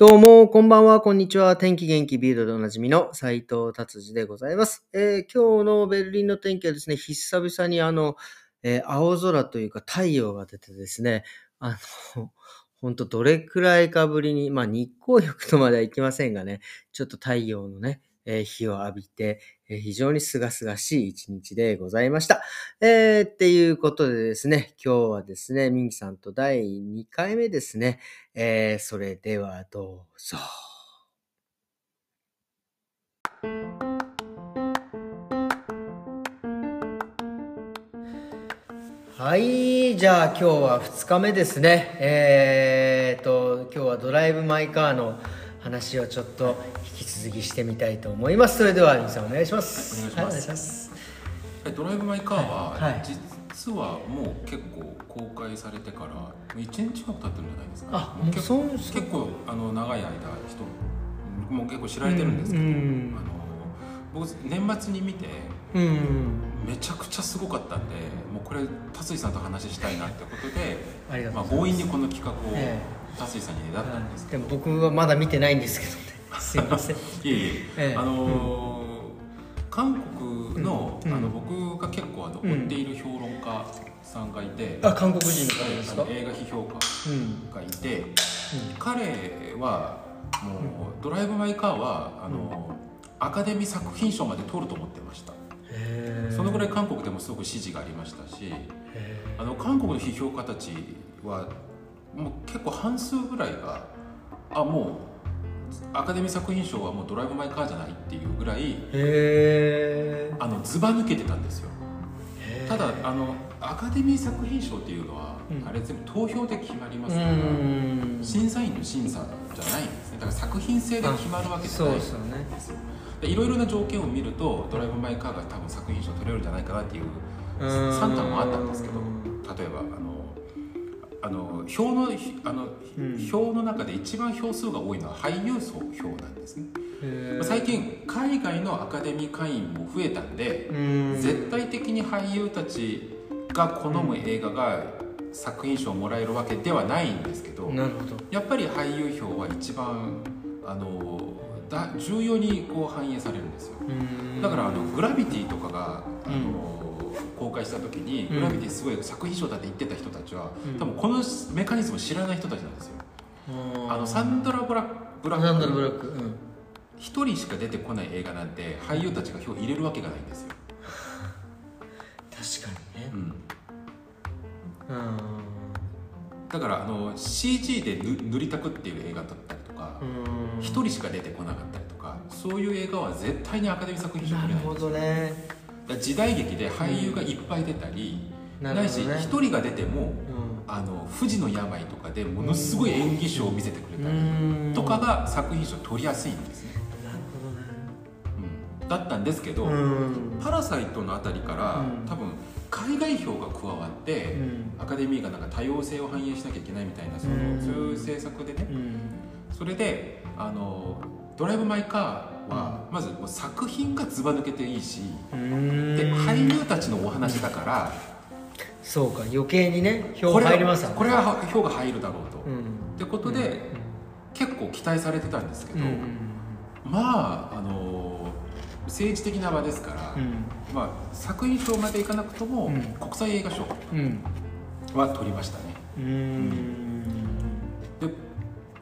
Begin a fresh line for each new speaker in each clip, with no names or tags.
どうも、こんばんは、こんにちは。天気元気ビードでおなじみの斉藤達治でございます。えー今日のベルリンの天気はですね、久々にあの、えー青空というか太陽が出てですね、あの、ほんとどれくらいかぶりに、まあ日光浴とまではいきませんがね、ちょっと太陽のね、えー日を浴びて、えー非常に清々しい一日でございました。えーっていうことでですね、今日はですね、ミンキさんと第2回目ですね。えーそれではどうぞ。はい、じゃあ今日は2日目ですね。えーと、今日はドライブ・マイ・カーの話をちょっと引き続きしてみたいと思います。それでは、ミンさんお願いします。
お願いします
はい、お願いします。
えドライブ・マイ・カーは、
はいはい
実はもう結構公開されてから1年近く経ってるんじゃないですか
あ
もう結構結構あの長い間人もう結構知られてるんですけど、
うん
あの僕年末に見て
うん。
めちゃくちゃすごかったんでもうこれ達井さんと話したいなってことで
ありがと
まあ、
うございます。
強引にこの企画を
え
達井さんにねだったんですけ
でも僕はまだ見てないんですけどね。すいません。
ど、いえいえ。
ええ。
あのー韓国の,、
うん。
あの僕が結構あの
うん
追っている評論家さんがいて、
あ、韓国人の方ですか？
映画批評家
うん。
がいて。彼はもう「ドライブ・マイ・カーは」あのアカデミー作品賞まで取ると思ってました。そのぐらい韓国でもすごく支持がありましたし。あの韓国の批評家たちはもう結構半数ぐらいがあもうアカデミー作品賞はもう「ドライブ・マイ・カー」じゃないっていうぐらいあのずば抜けてたんですよ。ただあのアカデミー作品賞っていうのは、
うん。
あれ全部投票で決まりま
う
すから、
ん。
審査員の審査じゃないんですね。だから作品性で決まるわけじゃないんです
よ。
いろいろな条件を見ると「ドライブ・マイ・カー」が多分作品賞取れるんじゃないかなっていう
うん。
算段もあったんですけど例えばあのあの票のあの、
うん。
票の中で一番票数が多いのは俳優層票なんですね。
へー。
最近海外のアカデミー会員も増えたんで
うん。
絶対的に俳優たちが好む映画が作品賞をもらえるわけではないんですけど
なるほど。
やっぱり俳優票は一番あのだ重要にこう反映されるんですよ。
うん。
だからあのグラビティとかがあの、公開した時に、
うん。
グラビティすごい作品賞だって言ってた人たちは、
うん。
多分このメカニズム知らない人たちなんですよ、
うん
あのサンドラ・ブラブラ
サンドラブラ
ック。
ック。うん。
一人しか出てこない映画なんて俳優たちが票入れるわけがないんですよ、
確かにね。
う。ん、
うん。
だからあの CG で塗塗りたくっていう映画だったりとか
うん。
一、人しか出てこなかったりとかそういう映画は絶対にアカデミー作品賞
なるほ
取れないんですよ。
どね。
時代劇で俳優がいっぱい出たり、ないし
なるほどね。
一人が出ても
うん。
あの不治の病とかでものすごい演技賞を見せてくれたり
うん。
とかが作品賞取りやすいんですね、
なる
うん。だったんですけど、
ほどね。うん。
パラサイトのあたりから、
うん。
多分海外票が加わって、
うん。
アカデミーがなんか多様性を反映しなきゃいけないみたいなその、
うん。
そういう政策でね。
うん。
それであの「ドライブ・マイ・カーは」まずもう作品がずば抜けていいし、
うん。
で俳優たちのお話だから、
そうか余計にね票
これは
入ります
これは票が入るだろうと。
うん。
ってことで、結構期待されてたんですけど、
うんうん
まああの政治的な場ですから、
うん。
まあ、作品賞までいかなくとも、
うん。
国際映画賞
うん。
は取りましたね。
うん。
で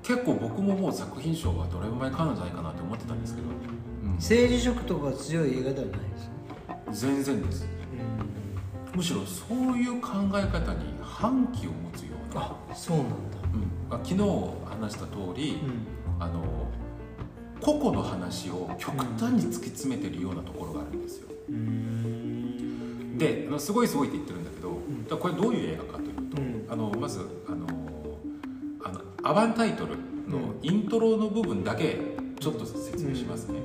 結構僕ももう作品賞はどれぐらいかなんじゃないかなって思ってたんですけど、うん。
政治色とか強い映画ではないですね
全然です。むしろそういう考え方に反旗を持つような、
あそうなんだ。
うん。あ昨日話した通り、
うん。
あの個々の話を極端に突き詰めてるようなところがあるんですよ、
うん。
であのすごいすごいって言ってるんだけど、これどういう映画かというと、
うん。
あのまずあのアバンタイトルのイントロの部分だけちょっと説明しますね、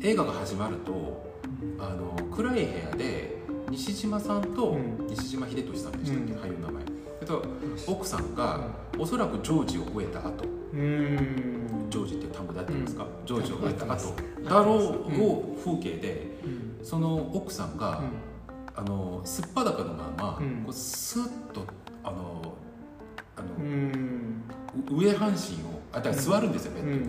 映画が始まるとあの暗い部屋で西島さんと、
うん。
西島秀俊さんでしたっけ、
うん。
俳優の名前。えっと奥さんがおそらくジョージを終えた後。
うん。
ジョージっていう単語で合ってますか、ジョージを終えた後だろうを風景で
うん。
その奥さんが、
うん。
あのすっぱだかのまま、
うん。
こうスッとあのあの、
うん。
う上半身をあだから座るんですよベッドに、
う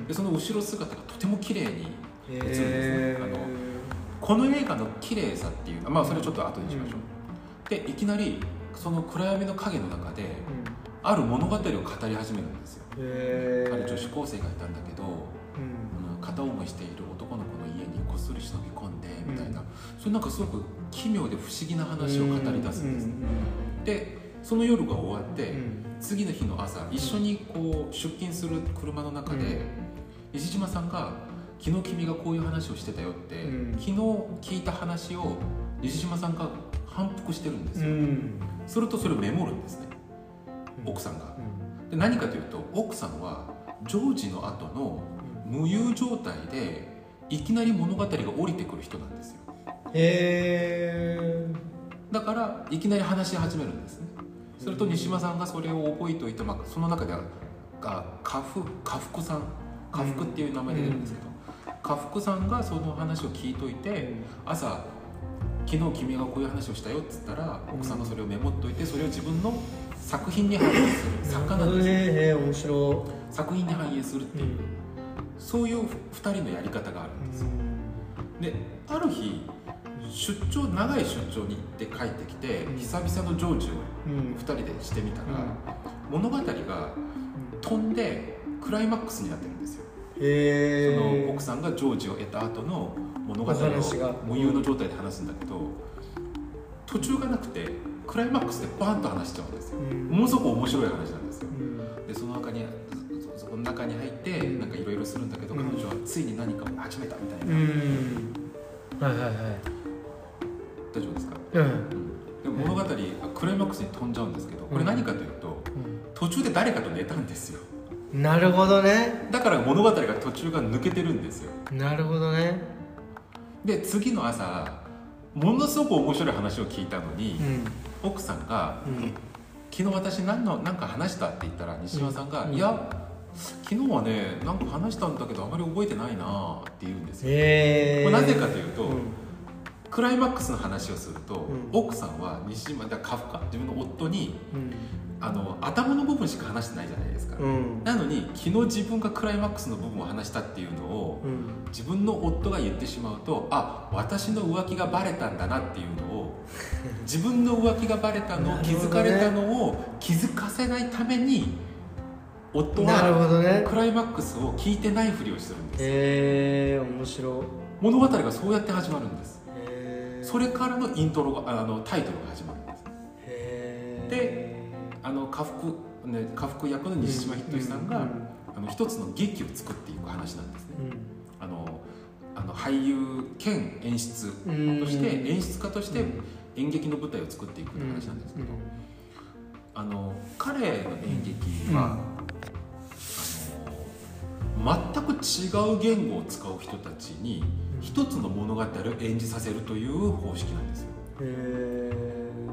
ん
でその後ろ姿がとても綺麗に
へ
映るんですねあのこの映画の綺麗さっていうまあそれちょっと後にしましょう、でいきなりその暗闇の影の中である物語を語り始めるんですよ。
へ
ある女子高生がいたんだけどあの片思いしている男の子の家にこっそり忍び込んでみたいな、それなんかすごく奇妙で不思議な話を語り出すんです、でその夜が終わって、次の日の朝一緒にこう出勤する車の中で、西島さんが「昨日君がこういう話をしてたよ」って、
うん。
昨日聞いた話を西島さんが反復してるんですよ、
うん。
するとそれをメモるんですね奥さんが。で何かというと奥さんはジョージの後の無遊状態でいきなり物語が降りてくる人なんですよ。
へえ
だからいきなり話し始めるんですねすると西島さんがそれを覚えておいて、まあ、その中ではが家福家福さん家福っていう名前で出るんですけど、家福さんがその話を聞いといて朝「昨日君がこういう話をしたよ」っつったら奥さんがそれをメモっといてそれを自分の作品に反映する。作家なんです。よ
へえ面白
作品に反映するっていう。そういう2人のやり方があるんですよ。である日出張長い出張に行って帰ってきて
うん。
久々の成就を
うん。
2人でしてみたら物語が飛んでクライマックスになってるんですよ。
へ
その
え
奥さんが成就を得た後の物語を無遊の状態で話すんだけど途中がなくてクライマックスでバーンと話しちゃうんですよ。ものすごく面白い話なんですよ。でその中にその中に入ってなんかいろいろするんだけど、
うん。
彼女はついに何かを始めたみたいな、
うん。はいはいはい
大丈夫ですか、
うん。
でも物語がクライマックスに飛んじゃうんですけどこれ何かというと途中で誰かと寝たんですよ。
なるほどね。
だから物語が途中が抜けてるんですよ。
なるほどね。
で次の朝ものすごく面白い話を聞いたのに、
うん。
奥さんが
うん「
昨日私何の何か話した?」って言ったら西島さんが「
うん。
いや昨日はねなんか話したんだけどあまり覚えてないな」って言うんですよ。
へえ
これなぜかというと、
うん
クライマックスの話をすると、
うん。
奥さんは西島だカフカ自分の夫に
うん。
あの頭の部分しか話してないじゃないですか、
うん。
なのに昨日自分がクライマックスの部分を話したっていうのを
うん。
自分の夫が言ってしまうとあ私の浮気がバレたんだなっていうのを 自分の浮気がバレたのを気づかれたのを気づかせないために夫はクライマックスを聞いてないふりをするんです
へえ面白。
物語がそうやって始まるんですそれからのイントロがあのタイトルが始まるんです。
へ
であの家福、ね、家福役の西島仁さんが、
うん
あの一つの劇を作っていく話なんですね。
うん。
あのあの俳優兼演出
うん
として演出家として演劇の舞台を作っていくって話なんですけど、あの彼の演劇は、あの全く違う言語を使う人たちに一つの物語を演じさせるという方式なんですよ。
へ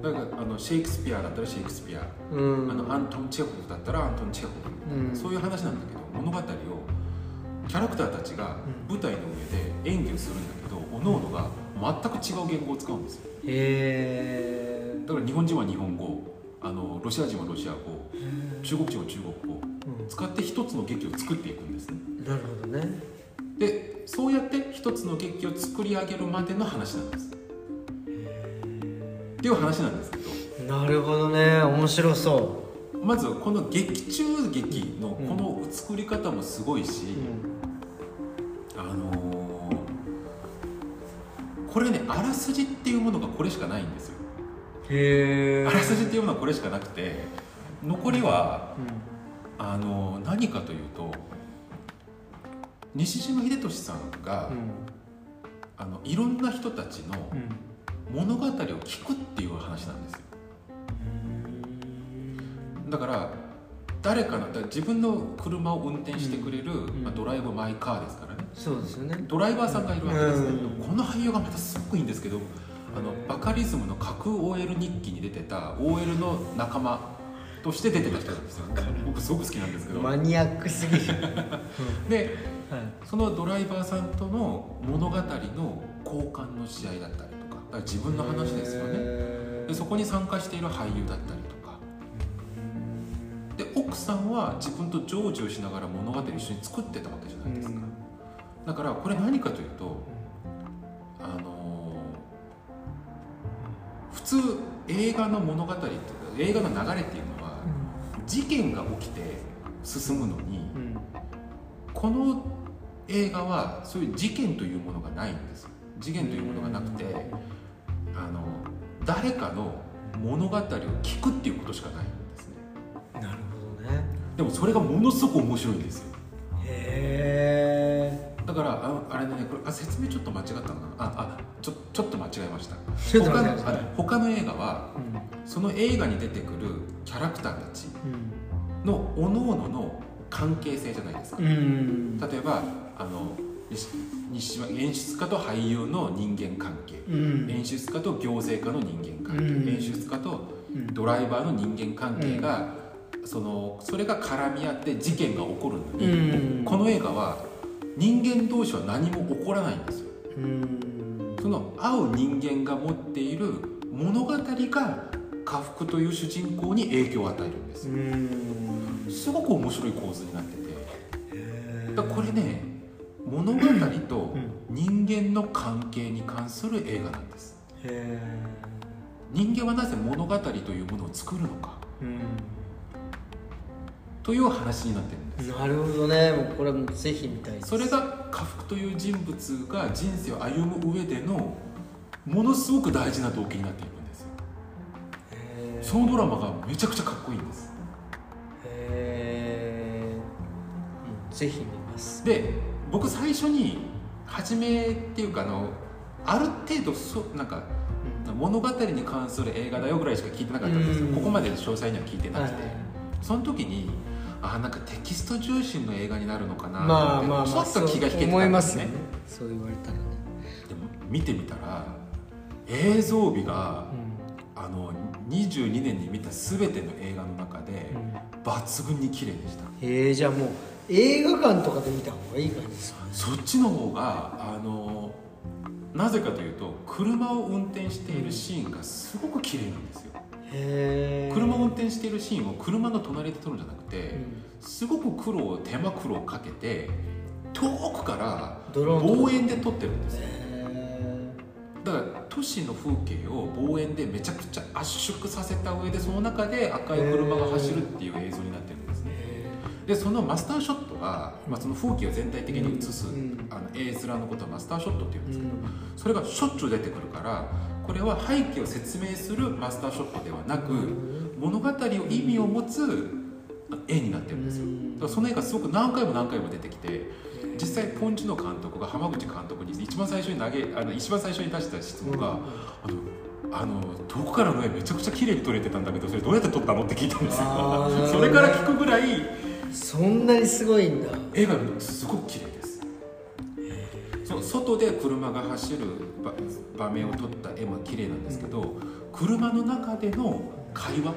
だからあのシェイクスピアだったらシェイクスピア、
えうん。
あのアントン・チェホフだったらアントン・チェホフみたいな、
うん。
そういう話なんだけど物語をキャラクターたちが舞台の上で演技をするんだけど、各々が全く違う言語を使うんですよ。
へえ
だから日本人は日本語あのロシア人はロシア語中国人は中国語。使って一つの劇を作っていくんですね。
なるほどね
でそうやって一つの劇を作り上げるまでの話なんです。っていう話なんですけど。
なるほどね。面白そ
まずこの劇中劇のこの作り方もすごいし、
う
あのーこれねあらすじっていうものがこれしかないんですよ。
へえ
あらすじっていうものはこれしかなくて残りはあのー何かというと西島秀俊さんが、
うん。
あのいろんな人たちの
うん。
物語を聞くっていう話なんですよ。だから誰かの自分の車を運転してくれる、
ん。
まあ、ドライブ・マイ・カーですからね。
そうですよね。
ドライバーさんがいるわけですけど、
うん。
この俳優がまたすごくいいんですけどあのバカリズムの架空 OL 日記に出てた OL の仲間として出てた人なんですよ。僕すごく好きなんですけど。
マニアックすぎる。
で
はい
そのドライバーさんとの物語の交換の試合だったりとかだから自分の話ですよね。
へ
でそこに参加している俳優だったりとか。で奥さんは自分と成就しながら物語を一緒に作ってたわけじゃないですか、だからこれ何かというとあの普通映画の物語っていうか映画の流れっていうのは事件が起きて進むのに
うん
この映画はそういう事件というものがないんです。事件というものがなくてあの誰かの物語を聞くっていうことしかないんですね。
なるほどね。
でもそれがものすごく面白いんですよだからああれねこれあ説明ちょっと間違ったのかな。ああちょちょっと間違えました。他のあ他の映画は
うん。
その映画に出てくるキャラクターたちの各々の関係性じゃないですか、
うん。うん
例えばあの西演出家と俳優の人間関係、
うん。
演出家と行政家の人間関係、
うん。
演出家と
うん。
ドライバーの人間関係が、そのそれが絡み合って事件が起こるのに、
うん。
この映画は人間同士は何も起こらないんですよ。
うん。
その会う人間が持っている物語が家福という主人公に影響を与えるんです。
うん。
すごく面白い構図になってて。だこれね物語と人間の関係に関する映画なんです。
へ
人間はなぜ物語というものを作るのか。という話になってる
なるほどね。もうこれはもうぜひ見たいです。
それが家福という人物が人生を歩む上でのものすごく大事な動機になっているんですよ。そのドラマがめちゃくちゃかっこいいんです。
へー。うんぜひ見ます。
で僕最初に初めっていうかあのある程度そなんか物語に関する映画だよぐらいしか聞いてなかったんですよ。
うん。
ここまで詳細には聞いてなくて、
はいはい。
その時にあなんかテキスト重心の映画になるのかな。
まあまあまあ
ちょっと気が引けて
思いますよね。そう言われたらね。
でも見てみたら映像美があの22年に見た全ての映画の中で
うん。うん
抜群に綺麗でした。
へえじゃあもう映画館とかで見た方がいい感じですか？ね
そっちの方があのなぜかというと車を運転しているシーンがすごく綺麗なんですよ車を運転しているシーンを車の隣で撮るんじゃなくて、
うん。
すごく苦労手間苦労をかけて遠くから望遠で撮ってるんですよ。
へ
だから都市の風景を望遠でめちゃくちゃ圧縮させた上でその中で赤い車が走るっていう映像になってるんですね。
え
でそのマスターショットが、まあ、その風景を全体的に映す、
うん。
あの絵面のことをマスターショットっていうんですけど、
うん。
それがしょっちゅう出てくるからこれは背景を説明するマスターショットではなく物語を意味を持つ絵になってるんですよ。だからその絵がすごく何回も何回も出てきて実際ポンチの監督が浜口監督に一番最初に投げあの一番最初に出した質問が、あのあの遠くからの絵めちゃくちゃ綺麗に撮れてたんだけどそれどうやって撮ったのって聞いたんですよ。それから聞くぐらい
そんなにすごいんだ。
絵がすごく綺麗外で車が走る場場面を撮った絵も綺麗なんですけど車の中での会話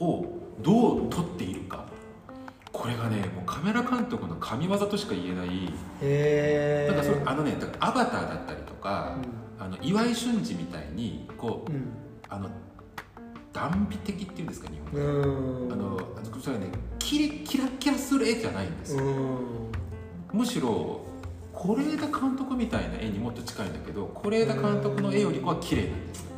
をどう撮っているか。これがねもうカメラ監督の神業としか言えない。
へ
んかそれあのねだからアバターだったりとか、あの岩井俊二みたいにこう
うん。
あの断美的っていうんですか日本
う
語
ん。
あのそれはねキラキラする絵じゃないんですよ、
うん。
むしろ是枝監督みたいな絵にもっと近いんだけど是枝監督の絵よりかは綺麗なんです。よ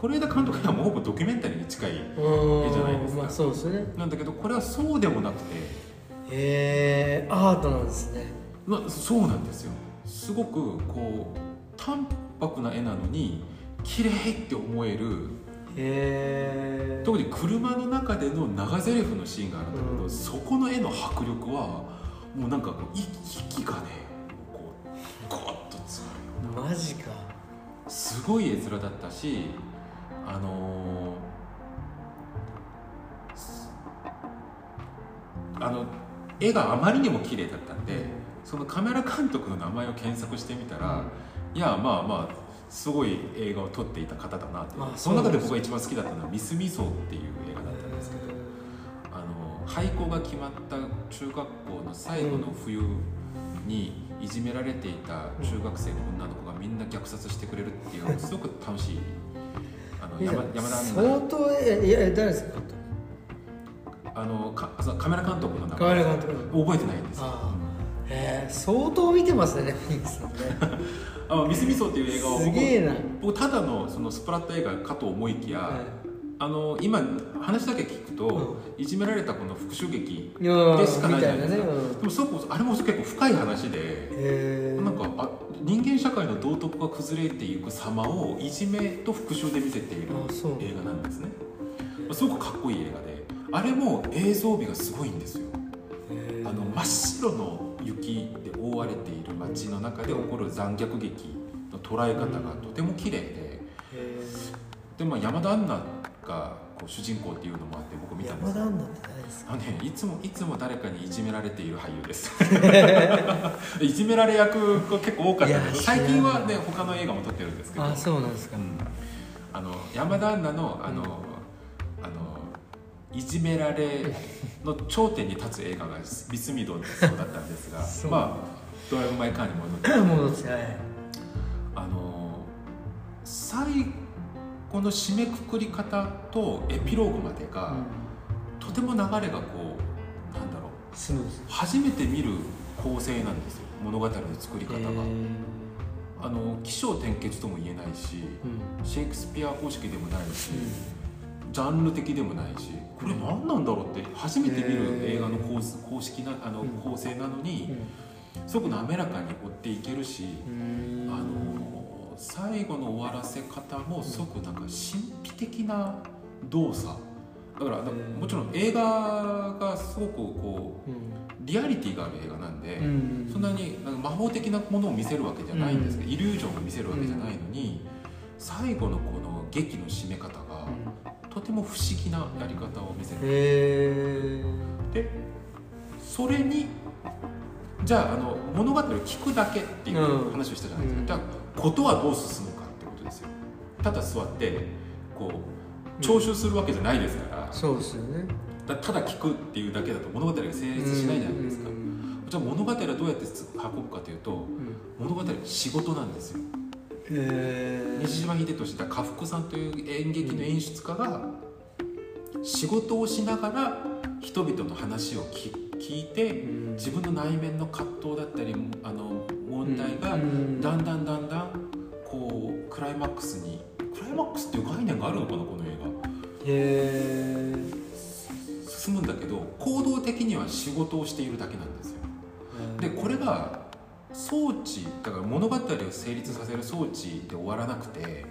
是枝監督はもうほぼドキュメンタリーに近い
うん
じゃないですか。
まあそうですね。
なんだけどこれはそうでもなくて。
へえアートなんですね。
まあそうなんですよ。すごくこう淡白な絵なのに綺麗って思える。
へえ
特に車の中での長台詞のシーンがあるんだけど、
うん。
そこの絵の迫力はもうなんかこうい息がねこうゴッと詰まるような
マジか。
すごい絵面だったしあのーすあの絵があまりにも綺麗だったんでそのカメラ監督の名前を検索してみたら、いやまあまあすごい映画を撮っていた方だなって、
あ
その中で僕が一番好きだったのは「ミス・ミソー」っていう映画だったんですけど、あの廃校が決まった中学校の最後の冬にいじめられていた中学生の女の子がみんな虐殺してくれるっていうすごく楽しいあの
いや
山山田杏
相当えいや誰ですか？
あのかカメラ監督の名
カメ
前
ラ監督。
覚えてないんです。よ
あ。へえ相当見てますねフリックスさんね。
あのミスミソっていう映画を
すげえな。
僕僕ただのそのスプラッタ映画かと思いきや、あの今話だけ聞くと、いじめられたこの復讐劇でしかないじゃないですか、
ねうん。
でもそこあれも結構深い話で、なんかあ人間社会の道徳が崩れていく様をいじめと復讐で見せている映画なんですね。すごくかっこいい映画であれも映像美がすごいんですよ。あの真っ白の雪で覆われている街の中で起こる残虐劇の捉え方がとても綺麗でで、まあ、山田杏奈がこう主人公っていうのもあって僕見たんですよ。
山田アンナって誰ですか。
あのね、いつもいつも誰かにいじめられている俳優です。いじめられ役が結構多かったんです
いや
最近はね他の映画も撮ってるんですけど。
あそうなんですか。
うん。あの山田杏奈のあの、あのいじめられの頂点に立つ映画がビスミドそうだったんですが まあドライブ・マイ・カーに戻って。
戻ってはい。
あの最後の締めくくり方とエピローグまでが、とても流れがこうなんだろう。
スムーズ。
初めて見る構成なんですよ。物語の作り方が、あの起承転結とも言えないし
うん。
シェイクスピア方式でもないし、ジャンル的でもないしこれ何なんだろうって初めて見る映画の構図公式なあの
うん。
構成なのに
うん。
すごく滑らかに追っていけるし、最後の終わらせ方もすごくなんか神秘的な動作。だからもちろん映画がすごくこ
う
リアリティがある映画なんで、
うん。
そんなになんか魔法的なものを見せるわけじゃないんですけど、イリュージョンを見せるわけじゃないのに、最後のこの劇の締め方がとても不思議なやり方を見せて
へえ
でそれにじゃああの物語を聞くだけっていう話をしたじゃないですか、ことはどう進むかってことですよ。ただ座ってこう聴取するわけじゃないですから、
そうですよね。
だただ聞くっていうだけだと物語が成立しないじゃないですか、
うん。
じゃあ物語はどうやって運ぶかというと
うん。
物語は仕事なんですよ。
へ
西島秀俊だ家福さんという演劇の演出家が仕事をしながら人々の話を聞聞いて
え
自分の内面の葛藤だったりあの問題が
うん。
だんだんだんだんこうクライマックスにクライマックスっていう概念があるのかなこの映画。
へえ
進むんだけど行動的には仕事をしているだけなんですよ。でこれが装置だから物語を成立させる装置で終わらなくて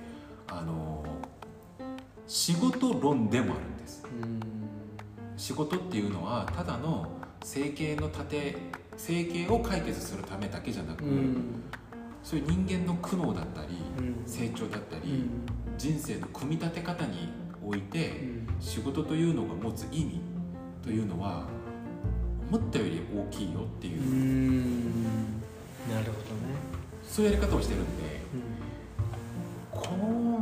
あの仕事論でもあるんです。
うん。
仕事っていうのはただの生計の盾生計を解決するためだけじゃなく、
うん。
そういう人間の苦悩だったり
うん。
成長だったり、
うん。
人生の組み立て方において
うん。
仕事というのが持つ意味というのは思ったより大きいよっていう。う、
ん。なるほどね。
そういうやり方をしてるんでこ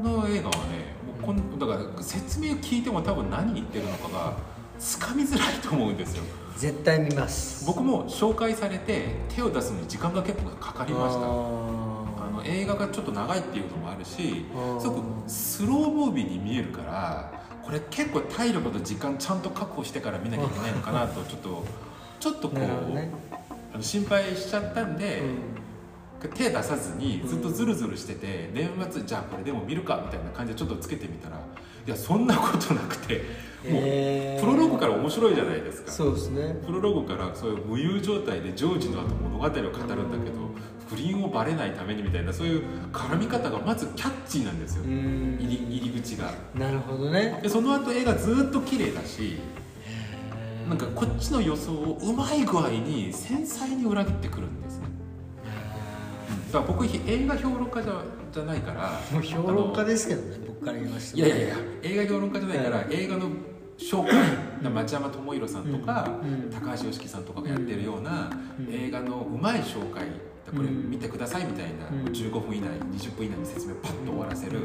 の映画はねもうこん。だから説明聞いても多分何言ってるのかがつかみづらいと思うんですよ
絶対見ます。
僕も紹介されて手を出すのに時間が結構かかりました。あ
あ
の映画がちょっと長いっていうのもあるし
ー。
すごくスロームービーに見えるからこれ結構体力と時間ちゃんと確保してから見なきゃいけないのかなとちょっと ちょっとこう、
ね。
あの心配しちゃったんで、手出さずにずっとズルズルしてて、年末じゃあこれでも見るかみたいな感じでちょっとつけてみたらいやそんなことなくてもうプロローグから面白いじゃないですか。
そうですね。
プロローグからそういう無有状態でジョージの後物語を語るんだけど不倫をバレないためにみたいなそういう絡み方がまずキャッチーなんですよ。
うん。
入り入り口が。
なるほどね。
でその後絵がずっと綺麗だしなんかこっちの予想をうまい具合に繊細に裏切ってくるんですねだから僕映画評論家じゃじゃないから
もう評論家ですけどね僕から言いました
いやいやいや映画評論家じゃないから、映画の紹介町山智博さんとか、
うん
高橋良樹さんとかがやってるような、
うん
映画のうまい紹介これ見てくださいみたいな、
うん。
15分以内20分以内に説明をパッと終わらせる、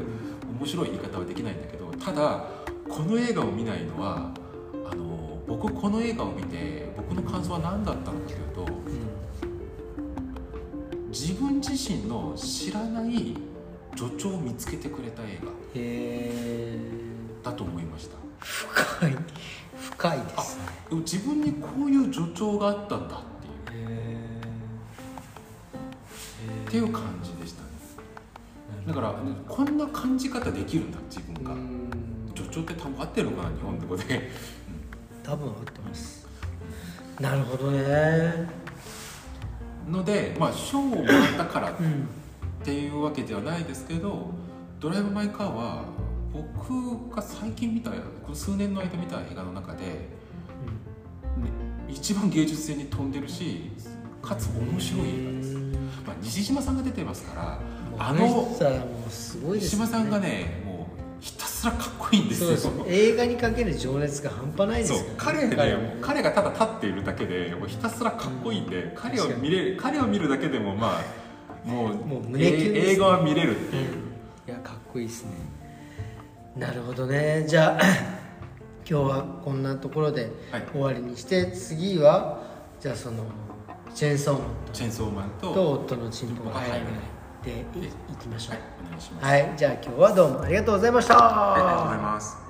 面白い言い方はできないんだけどただこの映画を見ないのはあの僕この映画を見て僕の感想は何だったのかというと自分自身の知らない助長を見つけてくれた映画だと思いました。
深い。深いですね。
でも自分にこういう助長があったんだっていう。
へ
っていう感じでしたね。だからこんな感じ方できるんだ自分が。助長って多分合ってるのかな日本語で
多分合ってます。なるほどね
のでまあ賞をもらったからっ
うん
ていうわけではないですけど「ドライブ・マイ・カー」は僕が最近見たこの数年の間見た映画の中で、ね一番芸術性に富んでるしかつ面白い映画です、まあ、西島さんが出てますからあ
あの
西島さんがねもうひたすらかっこいいんですよ。
映画にかける情熱が半端ないです
そう。
よ
彼ね彼がただ立っているだけでもうひたすらかっこいいんで、彼を見れ彼を見るだけでもまあもう
もう胸キュンね。
え映画は見れるっていう、
いやかっこいいですね。なるほどね。じゃあ 今日はこんなところで
はい。
終わりにして次はじゃあそのチェーンソーマン
チェーンソーマンと
と夫のチンポが入らない
入
でい。いきましょう。
はい
はい、じゃあ今日はどうもありがとうございました。
ありがとうございます